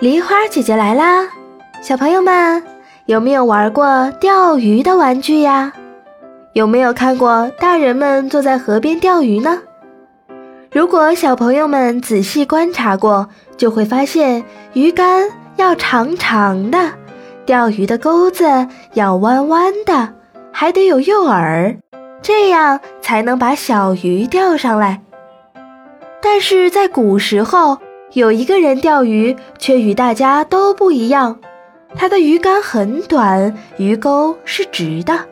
梨花姐姐来啦！小朋友们有没有玩过钓鱼的玩具呀？有没有看过大人们坐在河边钓鱼呢？如果小朋友们仔细观察过，就会发现鱼竿要长长的，钓鱼的钩子要弯弯的，还得有诱饵，这样才能把小鱼钓上来。但是在古时候。有一个人钓鱼，却与大家都不一样。他的鱼竿很短，鱼钩是直的，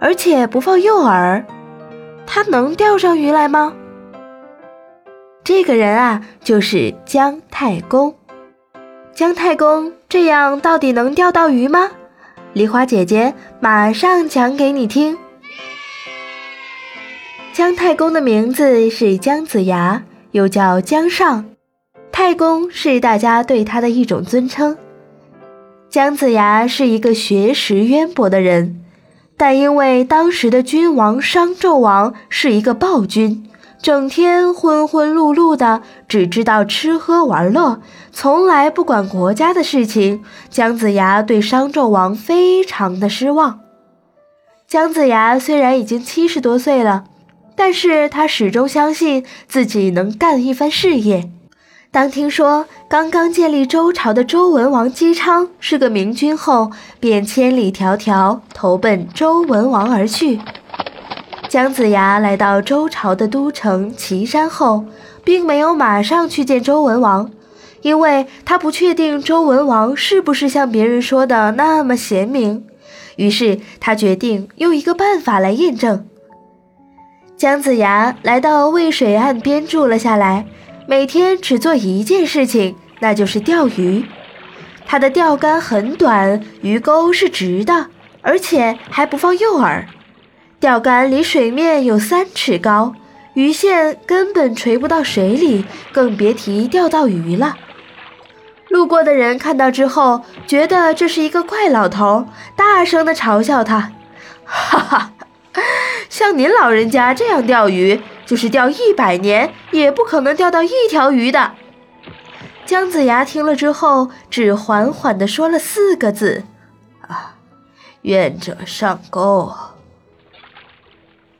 而且不放诱饵。他能钓上鱼来吗？这个人啊，就是姜太公。姜太公这样到底能钓到鱼吗？梨花姐姐马上讲给你听。姜太公的名字是姜子牙，又叫姜尚。太公是大家对他的一种尊称。姜子牙是一个学识渊博的人，但因为当时的君王商纣王是一个暴君，整天昏昏碌碌的，只知道吃喝玩乐，从来不管国家的事情。姜子牙对商纣王非常的失望。姜子牙虽然已经七十多岁了，但是他始终相信自己能干一番事业。当听说刚刚建立周朝的周文王姬昌是个明君后，便千里迢迢投奔周文王而去。姜子牙来到周朝的都城岐山后，并没有马上去见周文王，因为他不确定周文王是不是像别人说的那么贤明。于是他决定用一个办法来验证。姜子牙来到渭水岸边住了下来。每天只做一件事情，那就是钓鱼。他的钓竿很短，鱼钩是直的，而且还不放诱饵。钓竿离水面有三尺高，鱼线根本垂不到水里，更别提钓到鱼了。路过的人看到之后，觉得这是一个怪老头，大声地嘲笑他：“ 哈哈，像您老人家这样钓鱼。”就是钓一百年也不可能钓到一条鱼的。姜子牙听了之后，只缓缓地说了四个字：“啊，愿者上钩。”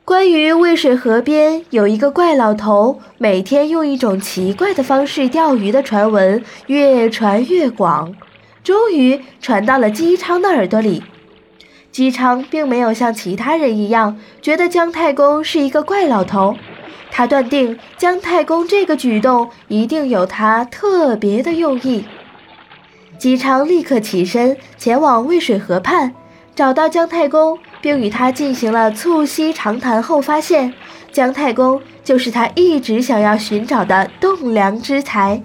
关于渭水河边有一个怪老头，每天用一种奇怪的方式钓鱼的传闻越传越广，终于传到了姬昌的耳朵里。姬昌并没有像其他人一样觉得姜太公是一个怪老头。他断定姜太公这个举动一定有他特别的用意。姬昌立刻起身前往渭水河畔，找到姜太公，并与他进行了促膝长谈后，发现姜太公就是他一直想要寻找的栋梁之才，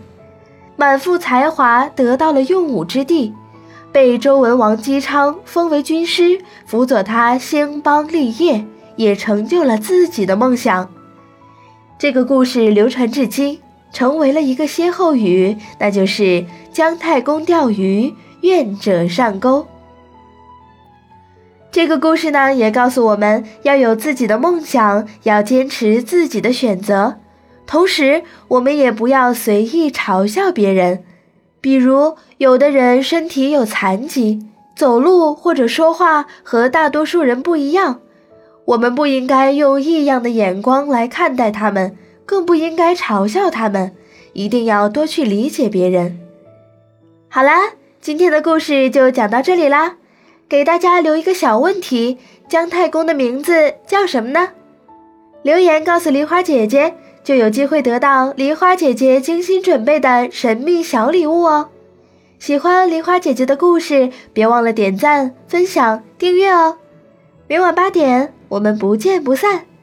满腹才华得到了用武之地，被周文王姬昌封为军师，辅佐他兴邦立业，也成就了自己的梦想。这个故事流传至今，成为了一个歇后语，那就是“姜太公钓鱼，愿者上钩”。这个故事呢，也告诉我们要有自己的梦想，要坚持自己的选择，同时我们也不要随意嘲笑别人。比如，有的人身体有残疾，走路或者说话和大多数人不一样。我们不应该用异样的眼光来看待他们，更不应该嘲笑他们，一定要多去理解别人。好啦，今天的故事就讲到这里啦，给大家留一个小问题：姜太公的名字叫什么呢？留言告诉梨花姐姐，就有机会得到梨花姐姐精心准备的神秘小礼物哦。喜欢梨花姐姐的故事，别忘了点赞、分享、订阅哦。明晚八点。我们不见不散。